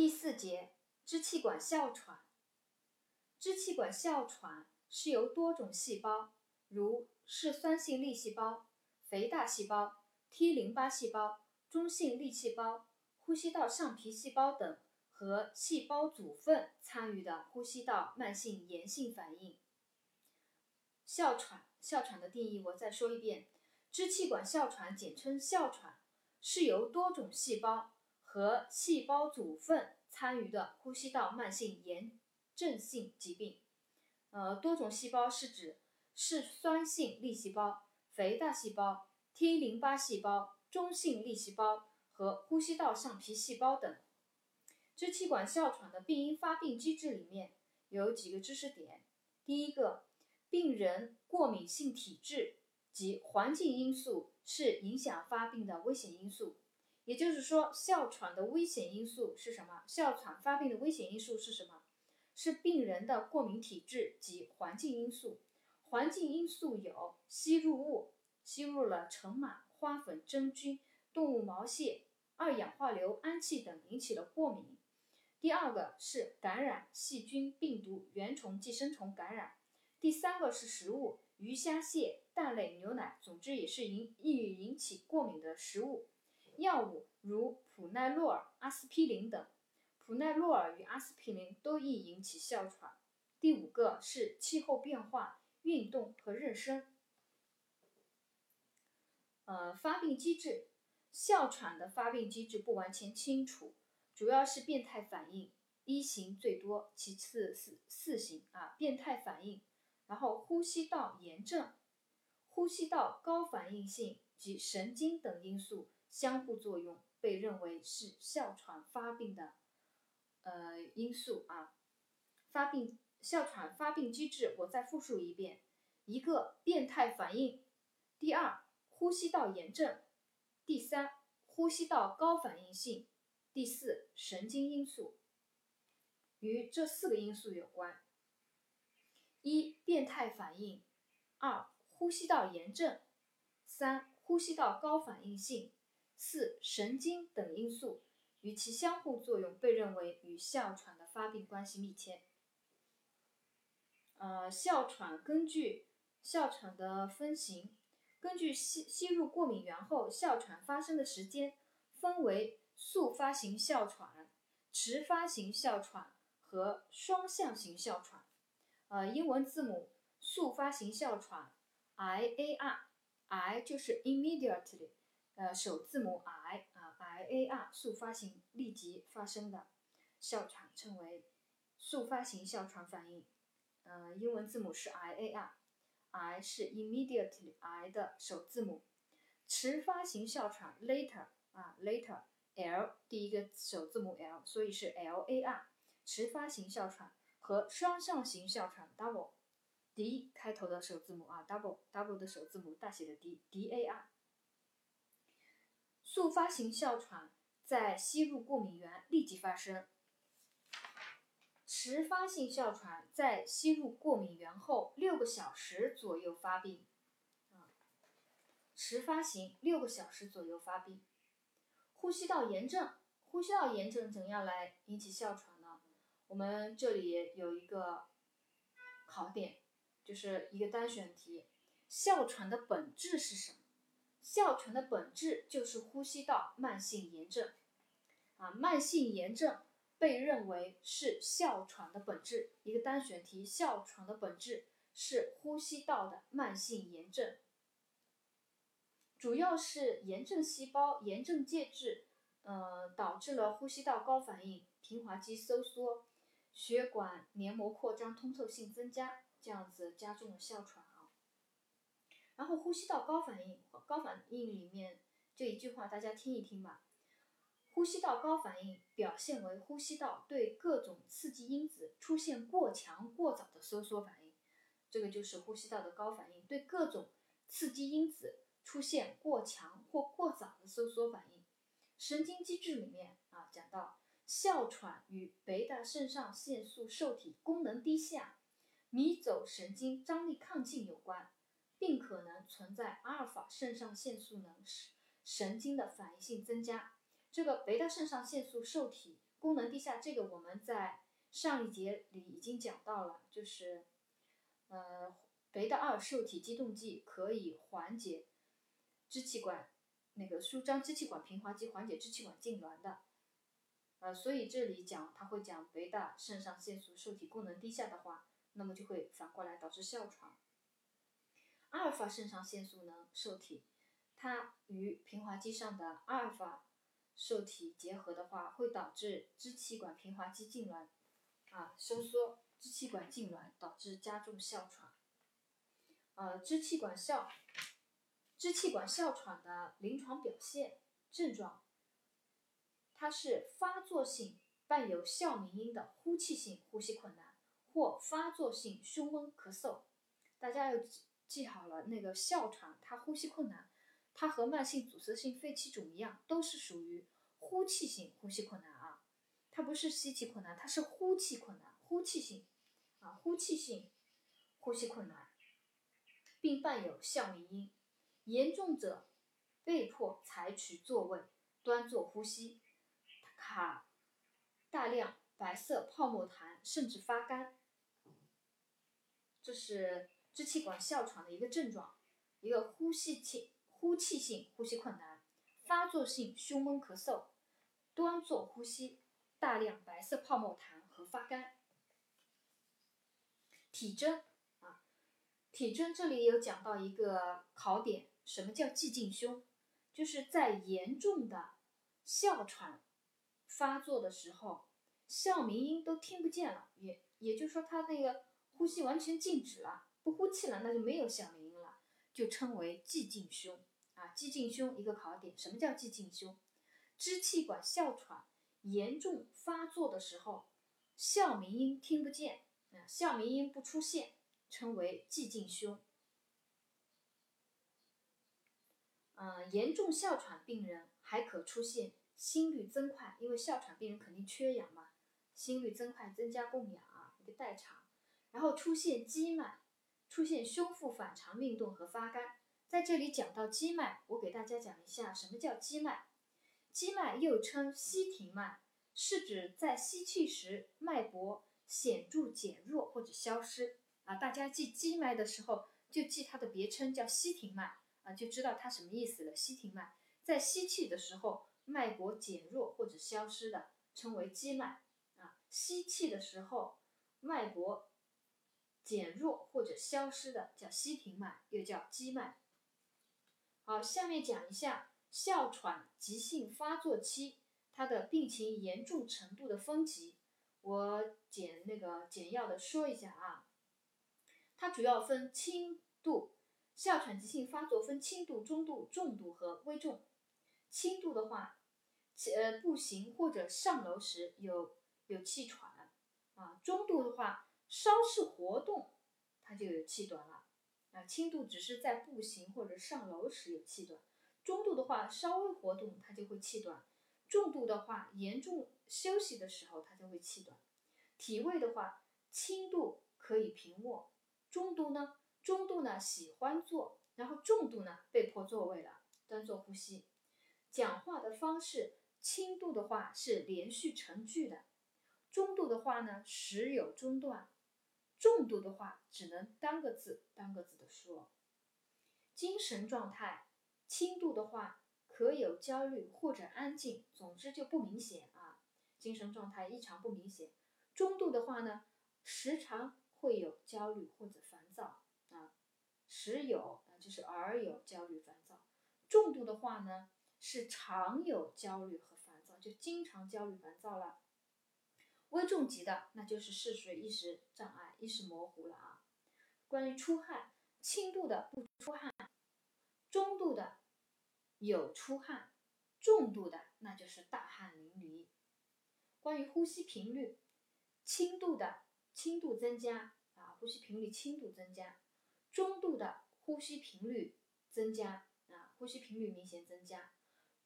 第四节，支气管哮喘。支气管哮喘是由多种细胞，如嗜酸性粒细胞、肥大细胞、T 淋巴细胞、中性粒细胞、呼吸道上皮细胞等和细胞组分参与的呼吸道慢性炎性反应。哮喘，哮喘的定义我再说一遍：支气管哮喘简称哮喘，是由多种细胞和细胞组分参与的呼吸道慢性炎。症性疾病，呃，多种细胞是指嗜酸性粒细胞、肥大细胞、T 淋巴细胞、中性粒细胞和呼吸道上皮细胞等。支气管哮喘的病因发病机制里面有几个知识点：第一个，病人过敏性体质及环境因素是影响发病的危险因素。也就是说，哮喘的危险因素是什么？哮喘发病的危险因素是什么？是病人的过敏体质及环境因素。环境因素有吸入物，吸入了尘螨、花粉、真菌、动物毛屑、二氧化硫、氨气等引起了过敏。第二个是感染，细菌、病毒、原虫、寄生虫感染。第三个是食物，鱼虾蟹、蛋类、牛奶，总之也是引易引起过敏的食物。药物如普奈洛尔、阿司匹林等。普奈洛尔与阿司匹林都易引起哮喘。第五个是气候变化、运动和妊娠。呃，发病机制，哮喘的发病机制不完全清楚，主要是变态反应，一型最多，其次是四型啊，变态反应，然后呼吸道炎症、呼吸道高反应性及神经等因素相互作用，被认为是哮喘发病的。呃，因素啊，发病哮喘发病机制，我再复述一遍：一个变态反应，第二呼吸道炎症，第三呼吸道高反应性，第四神经因素，与这四个因素有关。一变态反应，二呼吸道炎症，三呼吸道高反应性，四神经等因素。与其相互作用，被认为与哮喘的发病关系密切。呃，哮喘根据哮喘的分型，根据吸吸入过敏原后哮喘发生的时间，分为速发型哮喘、迟发型哮喘和双向型哮喘。呃，英文字母速发型哮喘 I A R，I 就是 immediately。呃，首字母 I 啊，I A R 速发型立即发生的哮喘称为速发型哮喘反应。呃，英文字母是 I A R，I 是 immediately，I 的首字母。迟发型哮喘 later 啊，later，L 第一个首字母 L，所以是 L A R。迟发型哮喘和双向型哮喘 double，D 开头的首字母啊，double，double 的首字母大写的 D，D A R。速发型哮喘在吸入过敏源立即发生，迟发性哮喘在吸入过敏源后六个小时左右发病。迟发型六个小时左右发病。呼吸道炎症，呼吸道炎症怎样来引起哮喘呢？我们这里有一个考点，就是一个单选题：哮喘的本质是什么？哮喘的本质就是呼吸道慢性炎症，啊，慢性炎症被认为是哮喘的本质。一个单选题，哮喘的本质是呼吸道的慢性炎症，主要是炎症细胞、炎症介质，呃，导致了呼吸道高反应、平滑肌收缩、血管黏膜扩张、通透性增加，这样子加重了哮喘啊。然后呼吸道高反应，高反应里面这一句话大家听一听吧。呼吸道高反应表现为呼吸道对各种刺激因子出现过强过早的收缩反应，这个就是呼吸道的高反应，对各种刺激因子出现过强或过早的收缩反应。神经机制里面啊讲到，哮喘与贝塔肾上腺素受体功能低下、迷走神经张力亢进有关。并可能存在阿尔法肾上腺素能神经的反应性增加，这个贝塔肾上腺素受体功能低下，这个我们在上一节里已经讲到了，就是呃贝塔二受体激动剂可以缓解支气管那个舒张支气管平滑肌，缓解支气管痉挛的。呃，所以这里讲他会讲贝塔肾上腺素受体功能低下的话，那么就会反过来导致哮喘。阿尔法肾上腺素呢受体，它与平滑肌上的阿尔法受体结合的话，会导致支气管平滑肌痉挛，啊收缩，支气管痉挛导致加重哮喘。呃，支气管哮，支气管哮喘的临床表现症状。它是发作性伴有哮鸣音的呼气性呼吸困难，或发作性胸闷咳嗽。大家要记好了，那个哮喘它呼吸困难，它和慢性阻塞性肺气肿一样，都是属于呼气性呼吸困难啊。它不是吸气困难，它是呼气困难，呼气性啊，呼气性呼吸困难，并伴有哮鸣音。严重者被迫采取坐位，端坐呼吸。卡大量白色泡沫痰，甚至发干，这是支气管哮喘的一个症状，一个呼吸气呼气性呼吸困难，发作性胸闷咳嗽，端坐呼吸，大量白色泡沫痰和发干。体征啊，体征这里有讲到一个考点，什么叫寂静胸？就是在严重的哮喘。发作的时候，哮鸣音都听不见了，也也就是说，他那个呼吸完全静止了，不呼气了，那就没有哮鸣音了，就称为寂静胸啊。寂静胸一个考点，什么叫寂静胸？支气管哮喘严重发作的时候，哮鸣音听不见啊，哮鸣音不出现，称为寂静胸。嗯，严重哮喘病人还可出现。心率增快，因为哮喘病人肯定缺氧嘛，心率增快，增加供氧啊，一个代偿。然后出现积脉，出现胸腹反常运动和发干。在这里讲到肌脉，我给大家讲一下什么叫肌脉。肌脉又称吸停脉，是指在吸气时脉搏显著减弱或者消失啊。大家记肌脉的时候，就记它的别称叫吸停脉啊，就知道它什么意思了。吸停脉在吸气的时候。脉搏减弱或者消失的称为肌脉啊，吸气的时候脉搏减弱或者消失的叫吸停脉，又叫肌脉。好，下面讲一下哮喘急性发作期它的病情严重程度的分级，我简那个简要的说一下啊，它主要分轻度，哮喘急性发作分轻度、中度、重度和危重。轻度的话。呃，步行或者上楼时有有气喘啊。中度的话，稍事活动，它就有气短了啊。轻度只是在步行或者上楼时有气短，中度的话稍微活动它就会气短，重度的话严重休息的时候它就会气短。体位的话，轻度可以平卧，中度呢，中度呢喜欢坐，然后重度呢被迫坐位了，端坐呼吸。讲话的方式。轻度的话是连续成句的，中度的话呢时有中断，重度的话只能单个字单个字的说。精神状态，轻度的话可有焦虑或者安静，总之就不明显啊，精神状态异常不明显。中度的话呢，时常会有焦虑或者烦躁啊，时有啊就是偶有焦虑烦躁。重度的话呢。是常有焦虑和烦躁，就经常焦虑烦躁了。危重级的，那就是是属于意识障碍、意识模糊了啊。关于出汗，轻度的不出汗，中度的有出汗，重度的那就是大汗淋漓。关于呼吸频率，轻度的轻度增加啊，呼吸频率轻度增加，中度的呼吸频率增加啊，呼吸频率明显增加。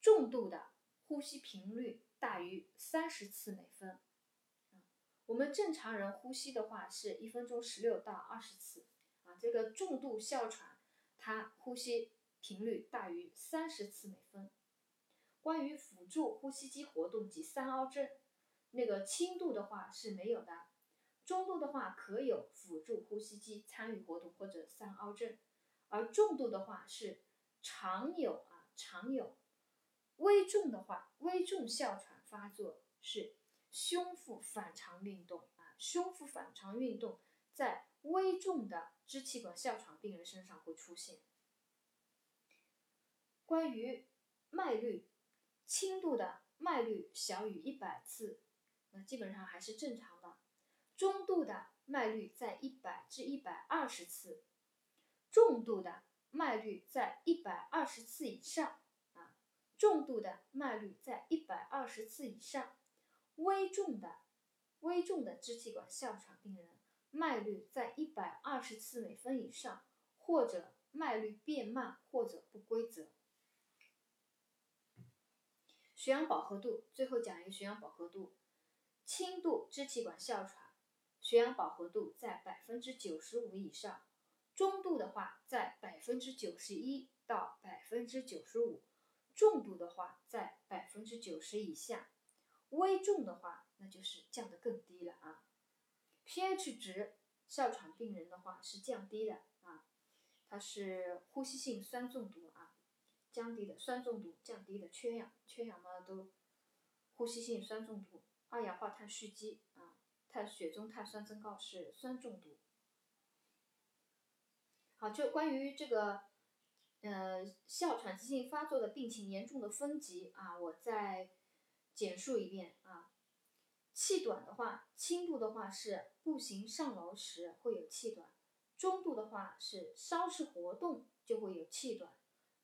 重度的呼吸频率大于三十次每分，我们正常人呼吸的话是一分钟十六到二十次，啊，这个重度哮喘，它呼吸频率大于三十次每分。关于辅助呼吸机活动及三凹症，那个轻度的话是没有的，中度的话可有辅助呼吸机参与活动或者三凹症，而重度的话是常有啊常有。危重的话，危重哮喘发作是胸腹反常运动啊，胸腹反常运动在危重的支气管哮喘病人身上会出现。关于脉率，轻度的脉率小于一百次，那基本上还是正常的；中度的脉率在一百至一百二十次，重度的脉率在一百二十次以上啊，重度的脉率在一百二十次以上，危重的危重的支气管哮喘病人脉率在一百二十次每分以上，或者脉率变慢或者不规则。血氧饱和度，最后讲一个血氧饱和度。轻度支气管哮喘，血氧饱和度在百分之九十五以上；中度的话，在百分之九十一到百分之九十五；重度的话，在百分之九十以下；危重的话，那就是降得更低了啊。pH 值，哮喘病人的话是降低的啊，它是呼吸性酸中毒啊。降低的酸中毒，降低的缺氧，缺氧嘛都呼吸性酸中毒，二氧化碳蓄积啊，碳血中碳酸增高是酸中毒。好，就关于这个呃哮喘急性发作的病情严重的分级啊，我在简述一遍啊。气短的话，轻度的话是步行上楼时会有气短，中度的话是稍事活动就会有气短。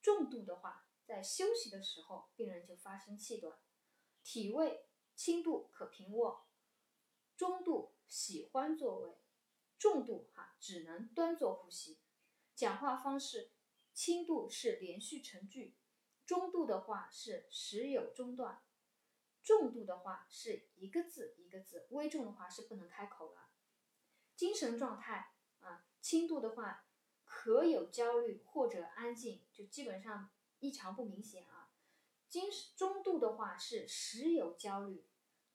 重度的话，在休息的时候，病人就发生气短。体位轻度可平卧，中度喜欢坐位，重度哈只能端坐呼吸。讲话方式轻度是连续成句，中度的话是时有中断，重度的话是一个字一个字，危重的话是不能开口了。精神状态啊，轻度的话。可有焦虑或者安静，就基本上异常不明显啊。精中度的话是时有焦虑，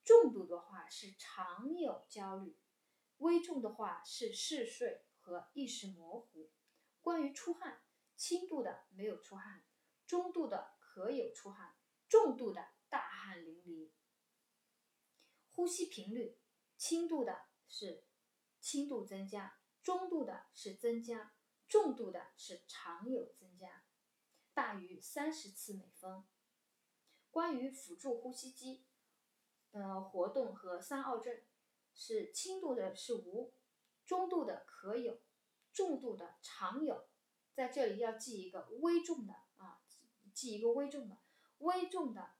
重度的话是常有焦虑，危重的话是嗜睡和意识模糊。关于出汗，轻度的没有出汗，中度的可有出汗，重度的汗淋漓。呼吸频率，轻度的是轻度增加，中度的是增加。重度的是常有增加，大于三十次每分。关于辅助呼吸机，呃，活动和三凹症，是轻度的是无，中度的可有，重度的常有。在这里要记一个微重的啊，记一个微重的，微重的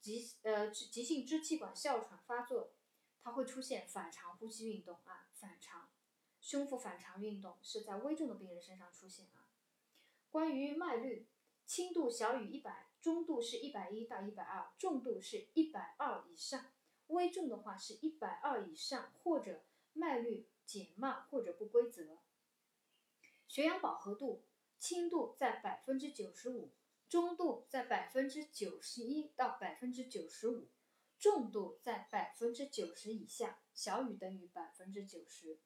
急呃急性支气管哮喘发作，它会出现反常呼吸运动啊，反常。胸腹反常运动是在危重的病人身上出现啊。关于脉率，轻度小于一百，中度是一百一到一百二，重度是一百二以上。危重的话是一百二以上，或者脉率减慢或者不规则。血氧饱和度，轻度在百分之九十五，中度在百分之九十一到百分之九十五，重度在百分之九十以下，小于等于百分之九十。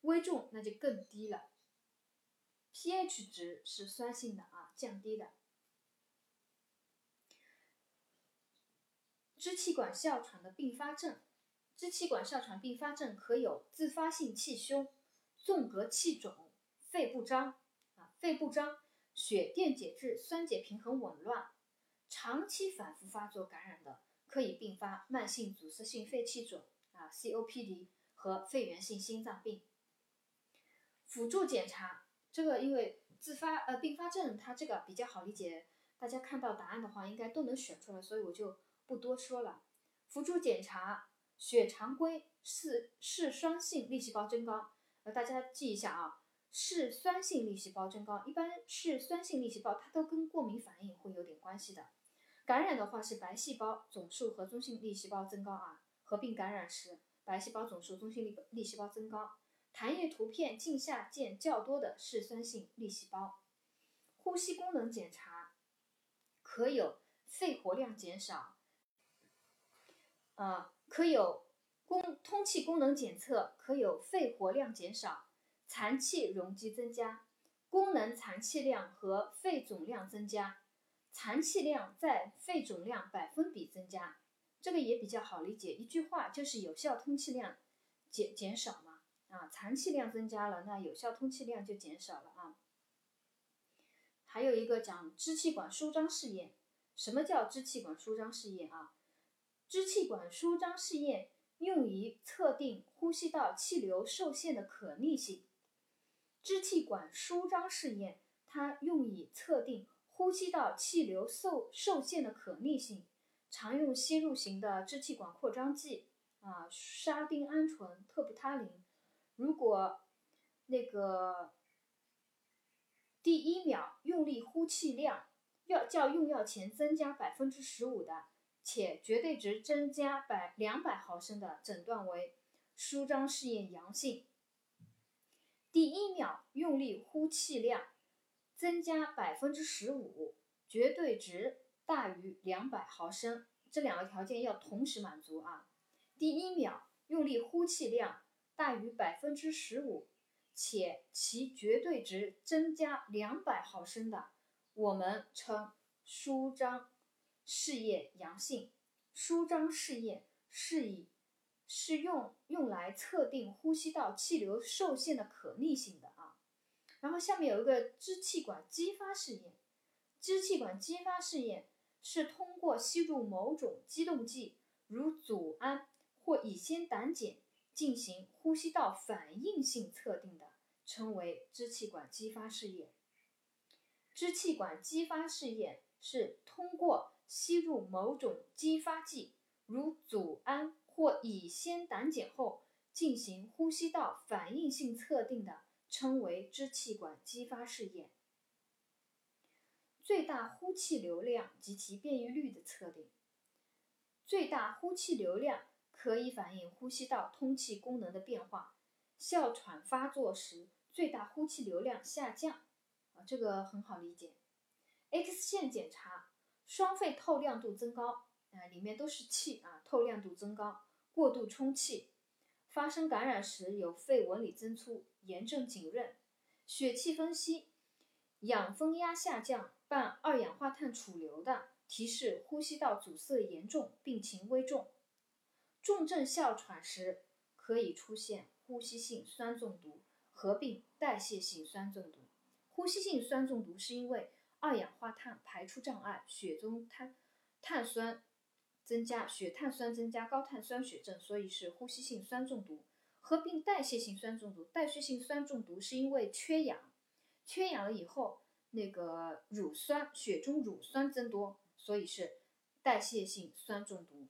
危重那就更低了，pH 值是酸性的啊，降低的。支气管哮喘的并发症，支气管哮喘并发症可有自发性气胸、纵隔气肿、肺不张啊，肺不张、血电解质酸碱平衡紊乱，长期反复发作感染的，可以并发慢性阻塞性肺气肿啊，COPD 和肺源性心脏病。辅助检查这个，因为自发呃并发症，它这个比较好理解，大家看到答案的话应该都能选出来，所以我就不多说了。辅助检查血常规是嗜酸性粒细胞增高，呃大家记一下啊，嗜酸性粒细胞增高，一般嗜酸性粒细胞它都跟过敏反应会有点关系的。感染的话是白细胞总数和中性粒细胞增高啊，合并感染时白细胞总数、中性粒粒细胞增高。痰液图片镜下见较多的嗜酸性粒细胞。呼吸功能检查可有肺活量减少。呃，可有功通气功能检测可有肺活量减少、残气容积增加、功能残气量和肺总量增加、残气量在肺总量百分比增加。这个也比较好理解，一句话就是有效通气量减减少嘛，啊，残气量增加了，那有效通气量就减少了啊。还有一个讲支气管舒张试验，什么叫支气管舒张试验啊？支气管舒张试验用于测定呼吸道气流受限的可逆性。支气管舒张试验它用以测定呼吸道气流受受限的可逆性。常用吸入型的支气管扩张剂啊，沙丁胺醇、特布他林。如果那个第一秒用力呼气量要较用药前增加百分之十五的，且绝对值增加百两百毫升的，诊断为舒张试验阳性。第一秒用力呼气量增加百分之十五，绝对值。大于两百毫升，这两个条件要同时满足啊。第一秒用力呼气量大于百分之十五，且其绝对值增加两百毫升的，我们称舒张试验阳性。舒张试验是以是用用来测定呼吸道气流受限的可逆性的啊。然后下面有一个支气管激发试验，支气管激发试验。是通过吸入某种激动剂，如组胺或乙酰胆碱进行呼吸道反应性测定的，称为支气管激发试验。支气管激发试验是通过吸入某种激发剂，如组胺或乙酰胆碱后进行呼吸道反应性测定的，称为支气管激发试验。最大呼气流量及其变异率的测定。最大呼气流量可以反映呼吸道通气功能的变化。哮喘发作时，最大呼气流量下降，啊，这个很好理解。X 线检查，双肺透亮度增高，啊，里面都是气啊，透亮度增高，过度充气，发生感染时有肺纹理增粗，炎症浸润。血气分析，氧分压下降。伴二氧化碳储留的提示呼吸道阻塞严重，病情危重。重症哮喘时可以出现呼吸性酸中毒合并代谢性酸中毒。呼吸性酸中毒是因为二氧化碳排出障碍，血中碳碳酸增加，血碳酸增加，高碳酸血症，所以是呼吸性酸中毒。合并代谢性酸中毒，代谢性酸中毒是因为缺氧，缺氧了以后。那个乳酸，血中乳酸增多，所以是代谢性酸中毒。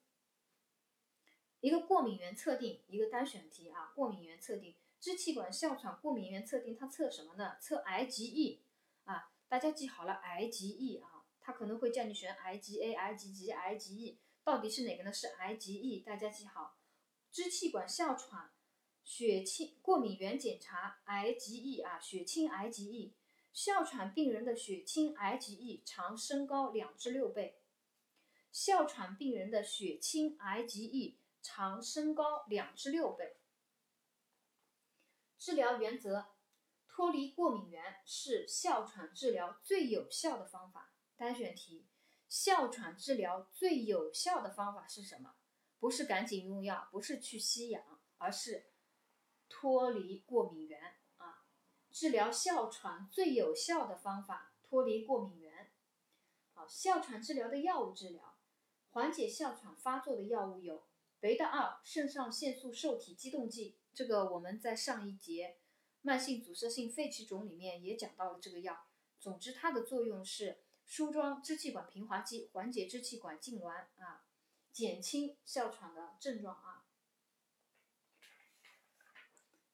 一个过敏原测定，一个单选题啊，过敏原测定，支气管哮喘过敏原测定，它测什么呢？测 IgE 啊，大家记好了，IgE 啊，它可能会叫你选 IgA、IgG、IgE，到底是哪个呢？是 IgE，大家记好，支气管哮喘血清过敏原检查 IgE 啊，血清 IgE。哮喘病人的血清 IgE 常升高两至六倍。哮喘病人的血清 IgE 常升高两至六倍。治疗原则：脱离过敏源是哮喘治疗最有效的方法。单选题：哮喘治疗最有效的方法是什么？不是赶紧用药，不是去吸氧，而是脱离过敏源啊。治疗哮喘最有效的方法，脱离过敏源。好，哮喘治疗的药物治疗，缓解哮喘发作的药物有贝塔二肾上腺素受体激动剂，这个我们在上一节慢性阻塞性肺气肿里面也讲到了这个药。总之，它的作用是舒张支气管平滑肌，缓解支气管痉挛啊，减轻哮喘的症状啊。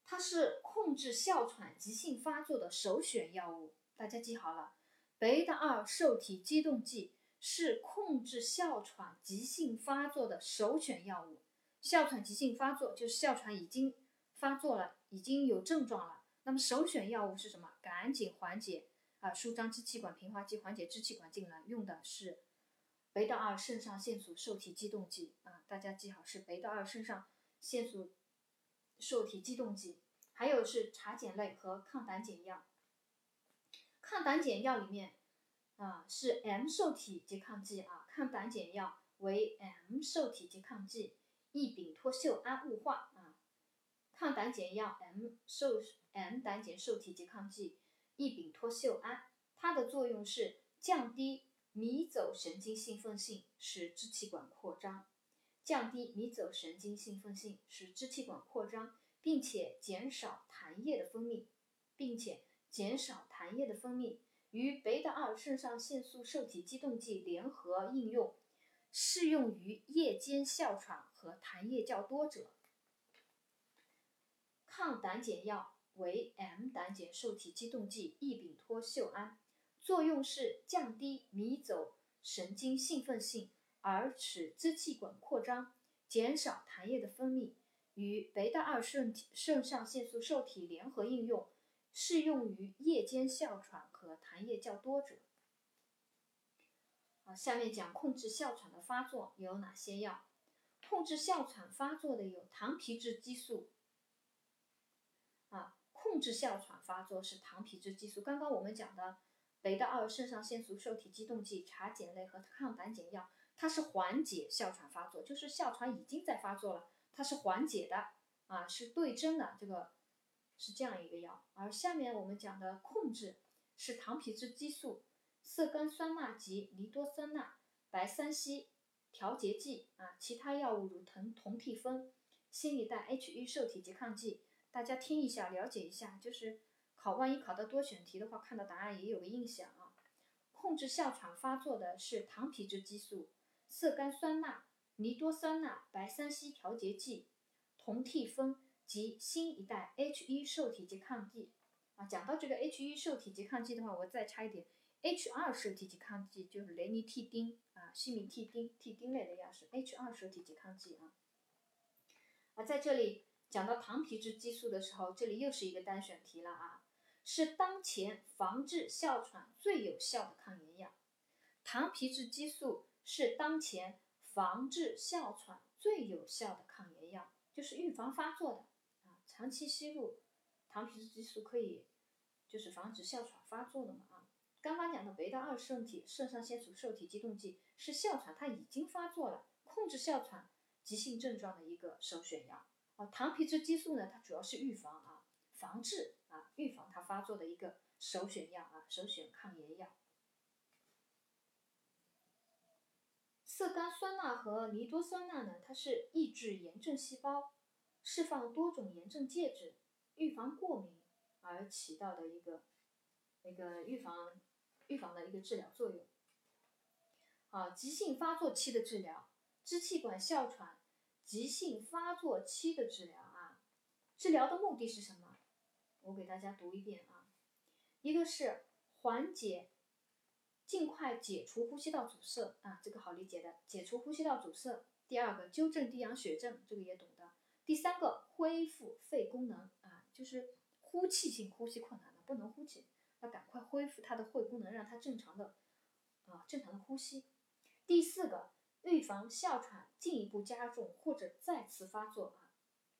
它是控制哮喘急性发作的首选药物，大家记好了。贝塔二受体激动剂是控制哮喘急性发作的首选药物。哮喘急性发作就是哮喘已经发作了，已经有症状了。那么首选药物是什么？赶紧缓解啊，舒张支气管平滑肌，缓解支气管痉挛，用的是贝塔二肾上腺素受体激动剂啊，大家记好是贝塔二肾上腺素受体激动剂。还有是茶碱类和抗胆碱药。抗胆碱药里面啊是 M 受体拮抗剂啊，抗胆碱药为 M 受体拮抗剂，异丙脱溴胺雾化啊。抗胆碱药 M 受 M 胆碱受体拮抗剂，异丙脱溴胺，它的作用是降低。迷走神经兴奋性使支气管扩张，降低迷走神经兴奋性使支气管扩张，并且减少痰液的分泌，并且减少痰液的分泌，与贝塔二肾上腺素受体激动剂联合应用，适用于夜间哮喘和痰液较多者。抗胆碱药为 M 胆碱受体激动剂异丙托溴胺。作用是降低迷走神经兴奋性，而使支气管扩张，减少痰液的分泌，与贝塔二肾肾上腺素受体联合应用，适用于夜间哮喘和痰液较多者。好，下面讲控制哮喘的发作有哪些药？控制哮喘发作的有糖皮质激素。啊，控制哮喘发作是糖皮质激素。刚刚我们讲的。贝塔二肾上腺素受体激动剂、茶碱类和抗胆碱药，它是缓解哮喘发作，就是哮喘已经在发作了，它是缓解的啊，是对症的，这个是这样一个药。而下面我们讲的控制是糖皮质激素、色甘酸钠及尼多酸钠、白三烯调节剂啊，其他药物如酮酮替芬、新一代 H1 受体拮抗剂，大家听一下，了解一下，就是。考万一考到多选题的话，看到答案也有个印象啊。控制哮喘发作的是糖皮质激素、色甘酸钠、尼多酸钠、白三烯调节剂、酮替芬及新一代 H1 受体拮抗剂啊。讲到这个 H1 受体拮抗剂的话，我再插一点，H2 受体拮抗剂就是雷尼替丁啊、西米替丁、替丁类的药是 H2 受体拮抗剂啊。啊，在这里讲到糖皮质激素的时候，这里又是一个单选题了啊。是当前防治哮喘最有效的抗炎药，糖皮质激素是当前防治哮喘最有效的抗炎药，就是预防发作的啊。长期吸入糖皮质激素可以就是防止哮喘发作的嘛啊。刚刚讲的贝塔二受体肾上腺素受体激动剂是哮喘它已经发作了，控制哮喘急性症状的一个首选药啊。糖皮质激素呢，它主要是预防啊，防治。啊，预防它发作的一个首选药啊，首选抗炎药。色甘酸钠和尼多酸钠呢，它是抑制炎症细胞释放多种炎症介质，预防过敏而起到的一个一个预防预防的一个治疗作用。啊，急性发作期的治疗，支气管哮喘急性发作期的治疗啊，治疗的目的是什么？我给大家读一遍啊，一个是缓解，尽快解除呼吸道阻塞啊，这个好理解的，解除呼吸道阻塞。第二个纠正低氧血症，这个也懂的。第三个恢复肺功能啊，就是呼气性呼吸困难的不能呼气，要赶快恢复他的肺功能，让他正常的啊正常的呼吸。第四个预防哮喘进一步加重或者再次发作啊，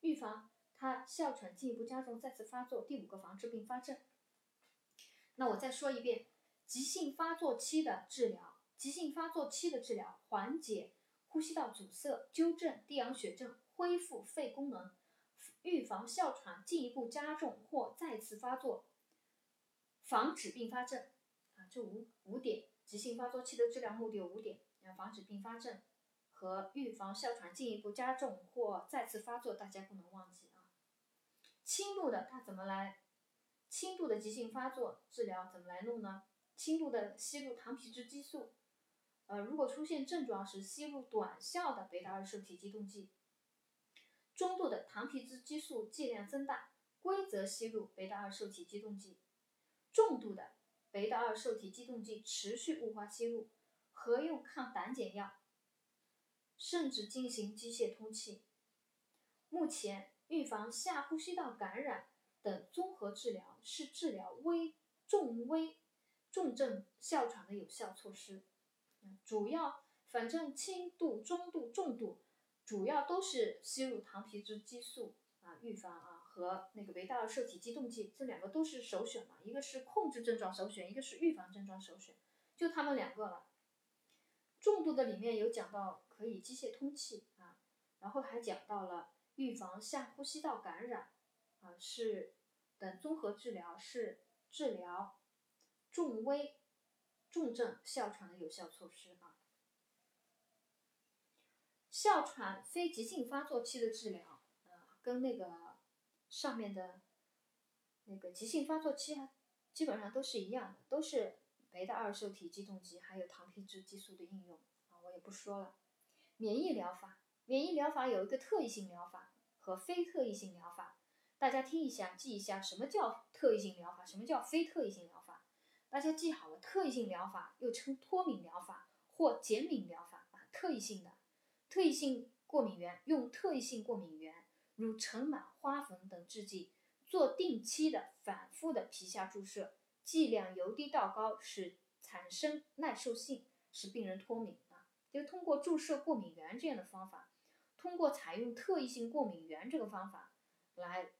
预防。它哮喘进一步加重，再次发作。第五个，防治并发症。那我再说一遍，急性发作期的治疗，急性发作期的治疗，缓解呼吸道阻塞，纠正低氧血症，恢复肺功能，预防哮喘进一步加重或再次发作，防止并发症。啊，这五五点，急性发作期的治疗目的有五点：要防止并发症和预防哮喘进一步加重或再次发作，大家不能忘记啊。轻度的它怎么来？轻度的急性发作治疗怎么来弄呢？轻度的吸入糖皮质激素，呃，如果出现症状时吸入短效的贝塔二受体激动剂。中度的糖皮质激素剂量增大，规则吸入贝塔二受体激动剂。重度的贝塔二受体激动剂持续雾化吸入，合用抗胆碱药，甚至进行机械通气。目前。预防下呼吸道感染等综合治疗是治疗危重危重症哮喘的有效措施。主要反正轻度、中度、重度，主要都是吸入糖皮质激素啊，预防啊和那个维达尔受体激动剂这两个都是首选嘛，一个是控制症状首选，一个是预防症状首选，就他们两个了。重度的里面有讲到可以机械通气啊，然后还讲到了预防下呼吸道感染啊，是等综合治疗是治疗重危重症哮喘的有效措施啊。哮喘非急性发作期的治疗，呃，跟那个上面的那个急性发作期基本上都是一样的，都是维达尔受体激动剂还有糖皮质激素的应用啊，我也不说了。免疫疗法，免疫疗法有一个特异性疗法和非特异性疗法，大家听一下，记一下什么叫特异性疗法，什么叫非特异性疗法，大家记好了，特异性疗法又称脱敏疗法或减敏疗法啊，特异性的。特异性过敏源用特异性过敏源，如尘螨、花粉等制剂，做定期的、反复的皮下注射，剂量由低到高，使产生耐受性，使病人脱敏啊。就通过注射过敏原这样的方法，通过采用特异性过敏原这个方法来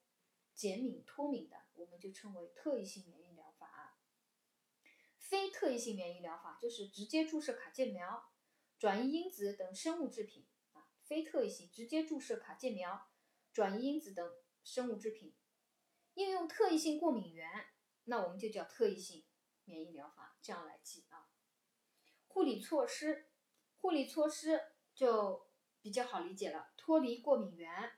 减敏脱敏的，我们就称为特异性免疫疗法。非特异性免疫疗法就是直接注射卡介苗。转移因子等生物制品啊，非特异性直接注射卡介苗、转移因子等生物制品，应用特异性过敏原，那我们就叫特异性免疫疗法，这样来记啊。护理措施，护理措施就比较好理解了，脱离过敏源，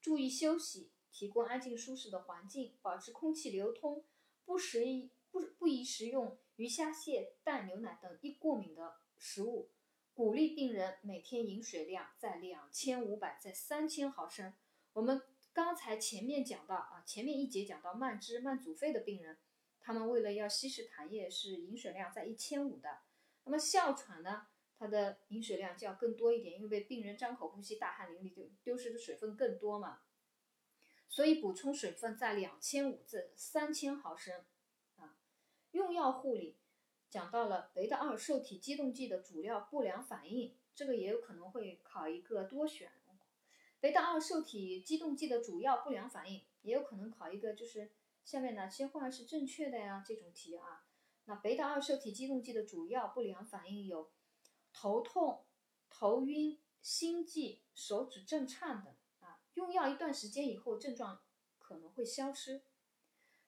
注意休息，提供安静舒适的环境，保持空气流通，不食不不宜食用鱼虾蟹、蛋牛奶等易过敏的食物。鼓励病人每天饮水量在两千五百在三千毫升。我们刚才前面讲到啊，前面一节讲到慢支慢阻肺的病人，他们为了要稀释痰液，是饮水量在一千五的。那么哮喘呢，它的饮水量就要更多一点，因为病人张口呼吸，大汗淋漓，就丢失的水分更多嘛。所以补充水分在两千五至三千毫升啊。用药护理。讲到了贝达二受体激动剂的主要不良反应，这个也有可能会考一个多选。贝达二受体激动剂的主要不良反应，也有可能考一个就是下面哪些话是正确的呀？这种题啊。那贝达二受体激动剂的主要不良反应有头痛、头晕、心悸、手指震颤等啊。用药一段时间以后，症状可能会消失。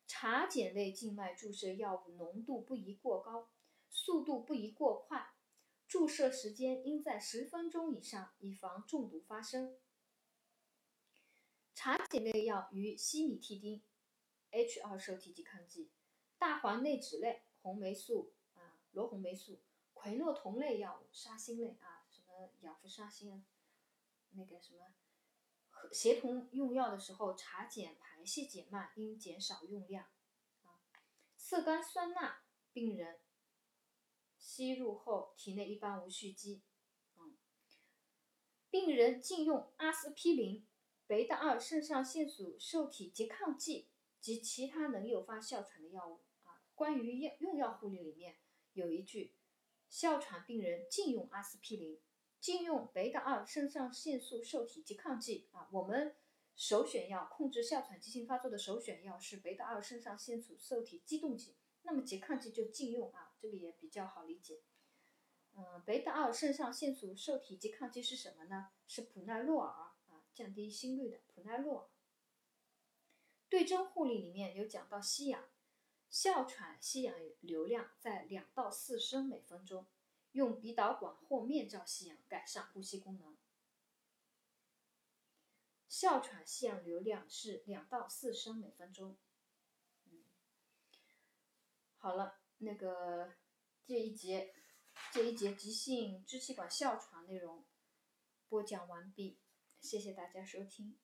茶碱类静脉注射药物浓度不宜过高，速度不宜过快，注射时间应在十分钟以上，以防中毒发生。茶碱类药与西米替丁、H2 受体拮抗剂、大环内酯类、红霉素啊、罗红霉素、喹诺酮类药物、沙星类啊，什么氧氟沙星啊，那个什么。协同用药的时候，茶碱排泄减慢，应减少用量。啊，色甘酸钠病人吸入后，体内一般无蓄积。嗯，病人禁用阿司匹林、贝塔二肾上腺素受体拮抗剂及其他能诱发哮喘的药物。啊，关于药用药护理里面有一句：哮喘病人禁用阿司匹林。禁用贝塔二肾上腺素受体拮抗剂啊，我们首选药控制哮喘急性发作的首选药是贝塔二肾上腺素受体激动剂，那么拮抗剂就禁用啊，这个也比较好理解。嗯，贝塔二肾上腺素受体拮抗剂是什么呢？是普奈洛尔啊，降低心率的普奈洛尔。对症护理里面有讲到吸氧，哮喘吸氧流量在两到四升每分钟。用鼻导管或面罩吸氧，改善呼吸功能。哮喘吸氧流量是两到四升每分钟。好了，那个这一节这一节急性支气管哮喘内容播讲完毕，谢谢大家收听。